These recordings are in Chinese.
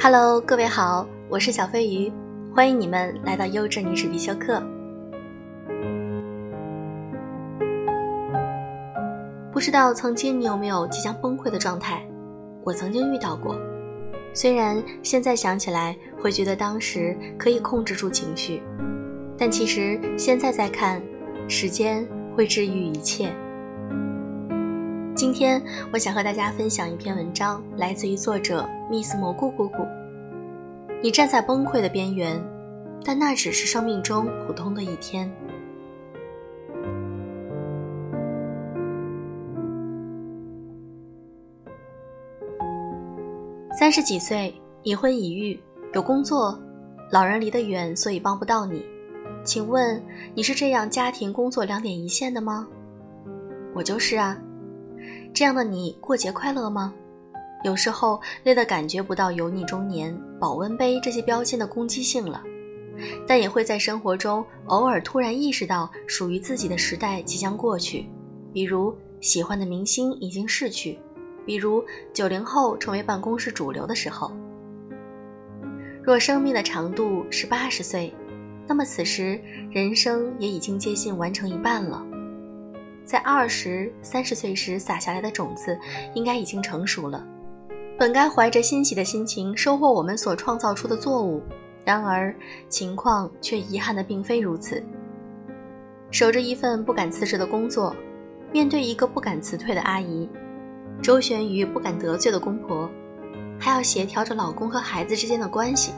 Hello，各位好，我是小飞鱼，欢迎你们来到优质女史必修课。不知道曾经你有没有即将崩溃的状态？我曾经遇到过。虽然现在想起来会觉得当时可以控制住情绪，但其实现在再看，时间会治愈一切。今天我想和大家分享一篇文章，来自于作者 Miss 蘑菇姑姑。你站在崩溃的边缘，但那只是生命中普通的一天。三十几岁，已婚已育，有工作，老人离得远，所以帮不到你。请问你是这样家庭工作两点一线的吗？我就是啊。这样的你过节快乐吗？有时候累得感觉不到油腻中年、保温杯这些标签的攻击性了，但也会在生活中偶尔突然意识到属于自己的时代即将过去，比如喜欢的明星已经逝去。比如九零后成为办公室主流的时候，若生命的长度是八十岁，那么此时人生也已经接近完成一半了。在二十三十岁时撒下来的种子，应该已经成熟了，本该怀着欣喜的心情收获我们所创造出的作物，然而情况却遗憾的并非如此。守着一份不敢辞职的工作，面对一个不敢辞退的阿姨。周旋于不敢得罪的公婆，还要协调着老公和孩子之间的关系，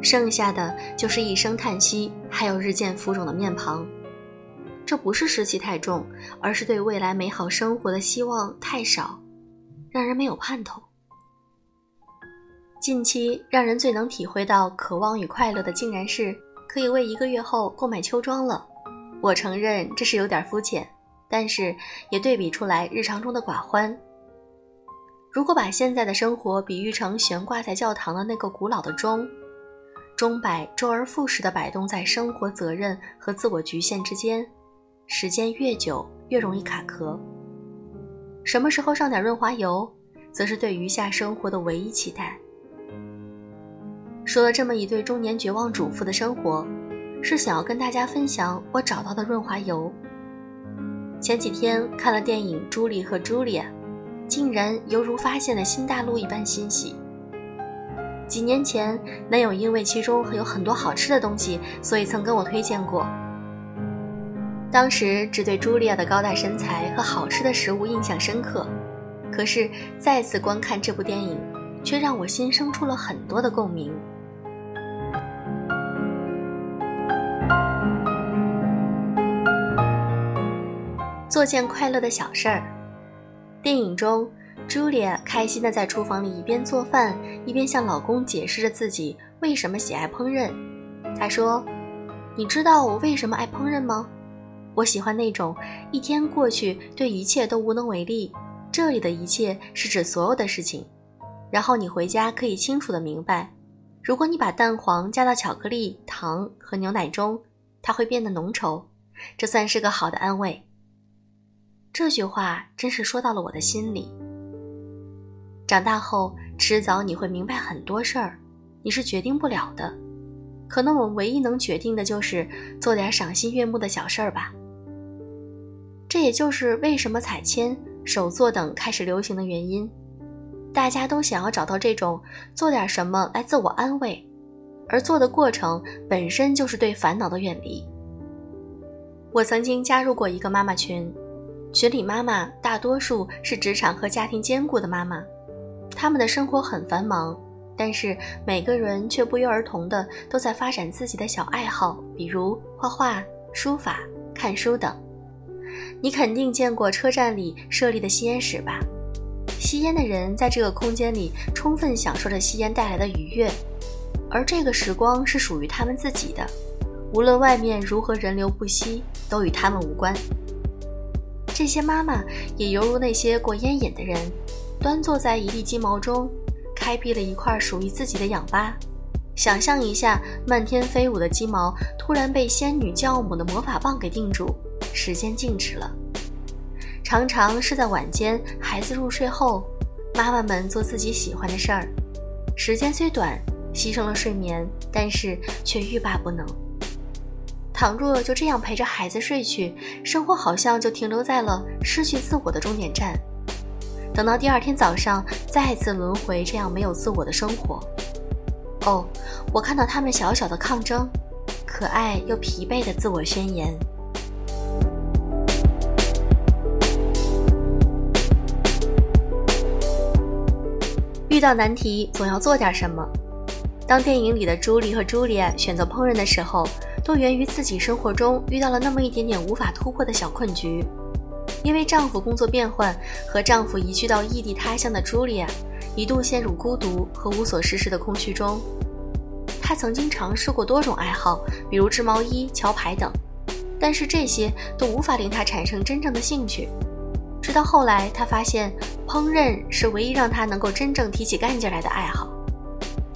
剩下的就是一声叹息，还有日渐浮肿的面庞。这不是湿气太重，而是对未来美好生活的希望太少，让人没有盼头。近期让人最能体会到渴望与快乐的，竟然是可以为一个月后购买秋装了。我承认这是有点肤浅。但是也对比出来日常中的寡欢。如果把现在的生活比喻成悬挂在教堂的那个古老的钟，钟摆周而复始地摆动在生活责任和自我局限之间，时间越久越容易卡壳。什么时候上点润滑油，则是对余下生活的唯一期待。说了这么一对中年绝望主妇的生活，是想要跟大家分享我找到的润滑油。前几天看了电影《朱莉和茱莉亚》，竟然犹如发现了新大陆一般欣喜。几年前，男友因为其中有很多好吃的东西，所以曾跟我推荐过。当时只对茱莉亚的高大身材和好吃的食物印象深刻，可是再次观看这部电影，却让我心生出了很多的共鸣。做件快乐的小事儿。电影中，茱莉亚开心地在厨房里一边做饭，一边向老公解释着自己为什么喜爱烹饪。她说：“你知道我为什么爱烹饪吗？我喜欢那种一天过去对一切都无能为力。这里的一切是指所有的事情。然后你回家可以清楚的明白，如果你把蛋黄加到巧克力、糖和牛奶中，它会变得浓稠。这算是个好的安慰。”这句话真是说到了我的心里。长大后，迟早你会明白很多事儿，你是决定不了的。可能我们唯一能决定的就是做点赏心悦目的小事儿吧。这也就是为什么彩铅、手作等开始流行的原因。大家都想要找到这种做点什么来自我安慰，而做的过程本身就是对烦恼的远离。我曾经加入过一个妈妈群。群里妈妈大多数是职场和家庭兼顾的妈妈，他们的生活很繁忙，但是每个人却不约而同的都在发展自己的小爱好，比如画画、书法、看书等。你肯定见过车站里设立的吸烟室吧？吸烟的人在这个空间里充分享受着吸烟带来的愉悦，而这个时光是属于他们自己的，无论外面如何人流不息，都与他们无关。这些妈妈也犹如那些过烟瘾的人，端坐在一地鸡毛中，开辟了一块属于自己的氧吧。想象一下，漫天飞舞的鸡毛突然被仙女教母的魔法棒给定住，时间静止了。常常是在晚间孩子入睡后，妈妈们做自己喜欢的事儿，时间虽短，牺牲了睡眠，但是却欲罢不能。倘若就这样陪着孩子睡去，生活好像就停留在了失去自我的终点站。等到第二天早上，再次轮回这样没有自我的生活。哦，我看到他们小小的抗争，可爱又疲惫的自我宣言。遇到难题，总要做点什么。当电影里的朱莉和朱莉亚选择烹饪的时候。都源于自己生活中遇到了那么一点点无法突破的小困局。因为丈夫工作变换和丈夫移居到异地他乡的茱莉亚，一度陷入孤独和无所事事的空虚中。她曾经尝试过多种爱好，比如织毛衣、桥牌等，但是这些都无法令她产生真正的兴趣。直到后来，他发现烹饪是唯一让他能够真正提起干劲来的爱好。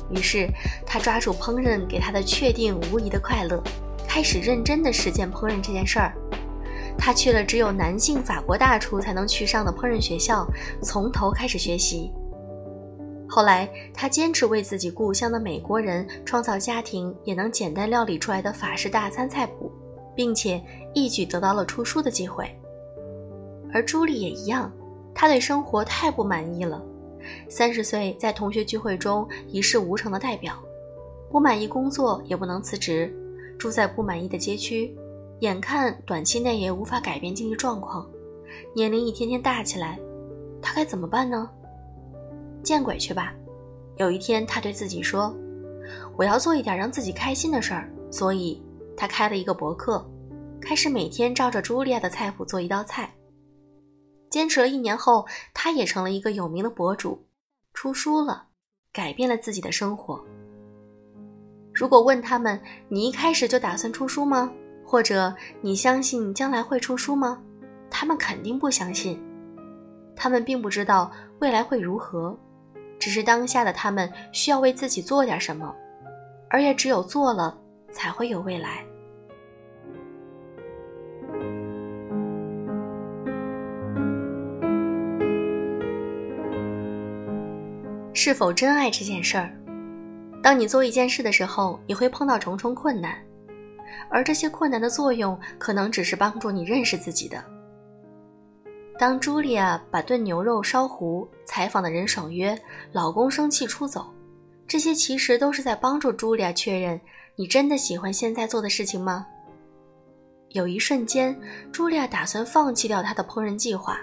于是，他抓住烹饪给他的确定无疑的快乐。开始认真的实践烹饪这件事儿，他去了只有男性法国大厨才能去上的烹饪学校，从头开始学习。后来，他坚持为自己故乡的美国人创造家庭也能简单料理出来的法式大餐菜谱，并且一举得到了出书的机会。而朱莉也一样，她对生活太不满意了。三十岁在同学聚会中一事无成的代表，不满意工作也不能辞职。住在不满意的街区，眼看短期内也无法改变经济状况，年龄一天天大起来，他该怎么办呢？见鬼去吧！有一天，他对自己说：“我要做一点让自己开心的事儿。”所以，他开了一个博客，开始每天照着茱莉亚的菜谱做一道菜。坚持了一年后，他也成了一个有名的博主，出书了，改变了自己的生活。如果问他们，你一开始就打算出书吗？或者你相信将来会出书吗？他们肯定不相信。他们并不知道未来会如何，只是当下的他们需要为自己做点什么，而也只有做了，才会有未来。是否真爱这件事儿？当你做一件事的时候，你会碰到重重困难，而这些困难的作用可能只是帮助你认识自己的。当茱莉亚把炖牛肉烧糊，采访的人爽约，老公生气出走，这些其实都是在帮助茱莉亚确认你真的喜欢现在做的事情吗？有一瞬间，茱莉亚打算放弃掉她的烹饪计划，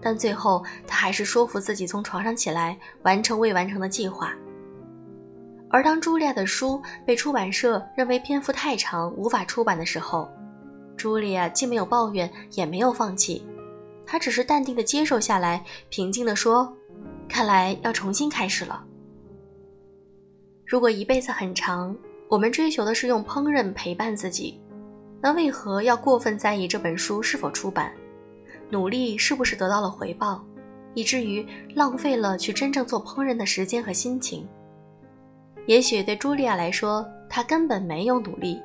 但最后他还是说服自己从床上起来，完成未完成的计划。而当茱莉亚的书被出版社认为篇幅太长，无法出版的时候，茱莉亚既没有抱怨，也没有放弃，她只是淡定地接受下来，平静地说：“看来要重新开始了。”如果一辈子很长，我们追求的是用烹饪陪伴自己，那为何要过分在意这本书是否出版，努力是不是得到了回报，以至于浪费了去真正做烹饪的时间和心情？也许对茱莉亚来说，她根本没有努力，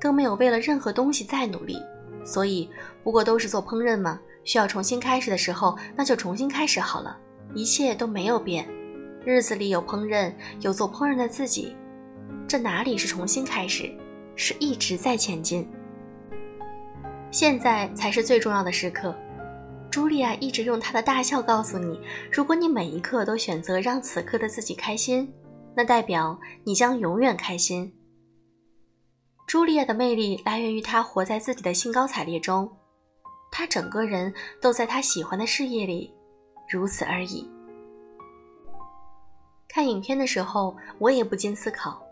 更没有为了任何东西再努力，所以不过都是做烹饪嘛。需要重新开始的时候，那就重新开始好了，一切都没有变。日子里有烹饪，有做烹饪的自己，这哪里是重新开始，是一直在前进。现在才是最重要的时刻。茱莉亚一直用她的大笑告诉你：如果你每一刻都选择让此刻的自己开心。那代表你将永远开心。朱莉亚的魅力来源于她活在自己的兴高采烈中，她整个人都在她喜欢的事业里，如此而已。看影片的时候，我也不禁思考：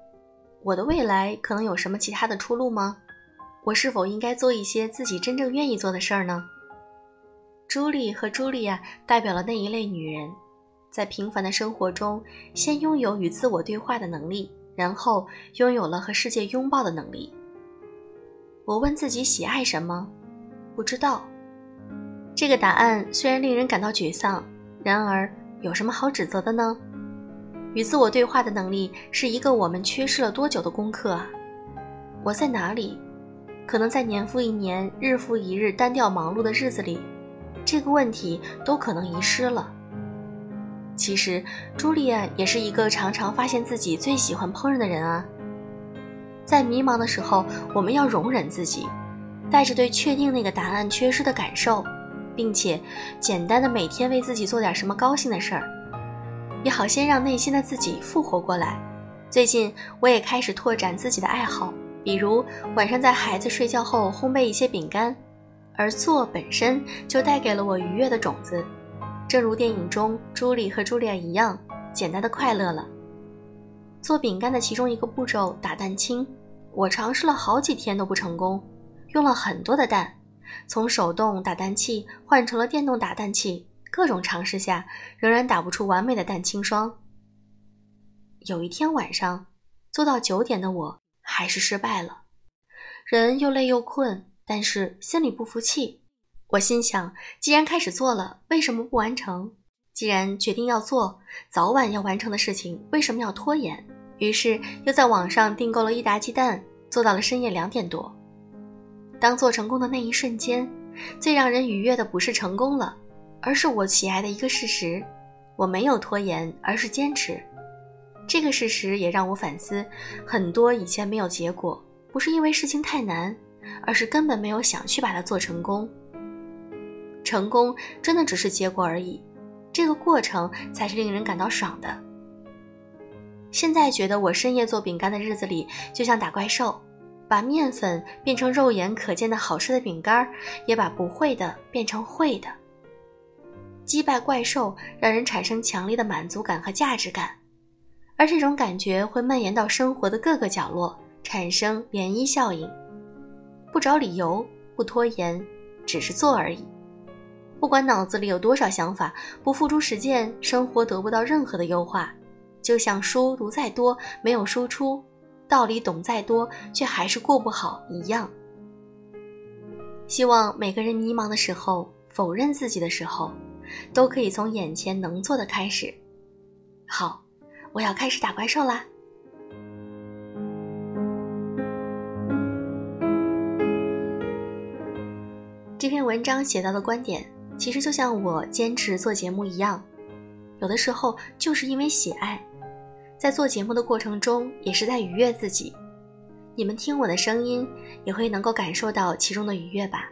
我的未来可能有什么其他的出路吗？我是否应该做一些自己真正愿意做的事儿呢？朱莉和茱莉亚代表了那一类女人。在平凡的生活中，先拥有与自我对话的能力，然后拥有了和世界拥抱的能力。我问自己喜爱什么，不知道。这个答案虽然令人感到沮丧，然而有什么好指责的呢？与自我对话的能力是一个我们缺失了多久的功课啊！我在哪里？可能在年复一年、日复一日单调忙碌的日子里，这个问题都可能遗失了。其实，朱莉安也是一个常常发现自己最喜欢烹饪的人啊。在迷茫的时候，我们要容忍自己，带着对确定那个答案缺失的感受，并且简单的每天为自己做点什么高兴的事儿，也好先让内心的自己复活过来。最近，我也开始拓展自己的爱好，比如晚上在孩子睡觉后烘焙一些饼干，而做本身就带给了我愉悦的种子。正如电影中朱莉和茱莉亚一样，简单的快乐了。做饼干的其中一个步骤打蛋清，我尝试了好几天都不成功，用了很多的蛋，从手动打蛋器换成了电动打蛋器，各种尝试下仍然打不出完美的蛋清霜。有一天晚上，做到九点的我还是失败了，人又累又困，但是心里不服气。我心想，既然开始做了，为什么不完成？既然决定要做，早晚要完成的事情，为什么要拖延？于是又在网上订购了一打鸡蛋，做到了深夜两点多。当做成功的那一瞬间，最让人愉悦的不是成功了，而是我喜爱的一个事实：我没有拖延，而是坚持。这个事实也让我反思，很多以前没有结果，不是因为事情太难，而是根本没有想去把它做成功。成功真的只是结果而已，这个过程才是令人感到爽的。现在觉得我深夜做饼干的日子里，就像打怪兽，把面粉变成肉眼可见的好吃的饼干，也把不会的变成会的。击败怪兽让人产生强烈的满足感和价值感，而这种感觉会蔓延到生活的各个角落，产生涟漪效应。不找理由，不拖延，只是做而已。不管脑子里有多少想法，不付诸实践，生活得不到任何的优化。就像书读再多，没有输出；道理懂再多，却还是过不好一样。希望每个人迷茫的时候，否认自己的时候，都可以从眼前能做的开始。好，我要开始打怪兽啦！篇文章写到的观点。其实就像我坚持做节目一样，有的时候就是因为喜爱，在做节目的过程中也是在愉悦自己。你们听我的声音，也会能够感受到其中的愉悦吧。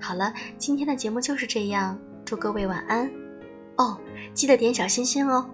好了，今天的节目就是这样，祝各位晚安。哦，记得点小心心哦。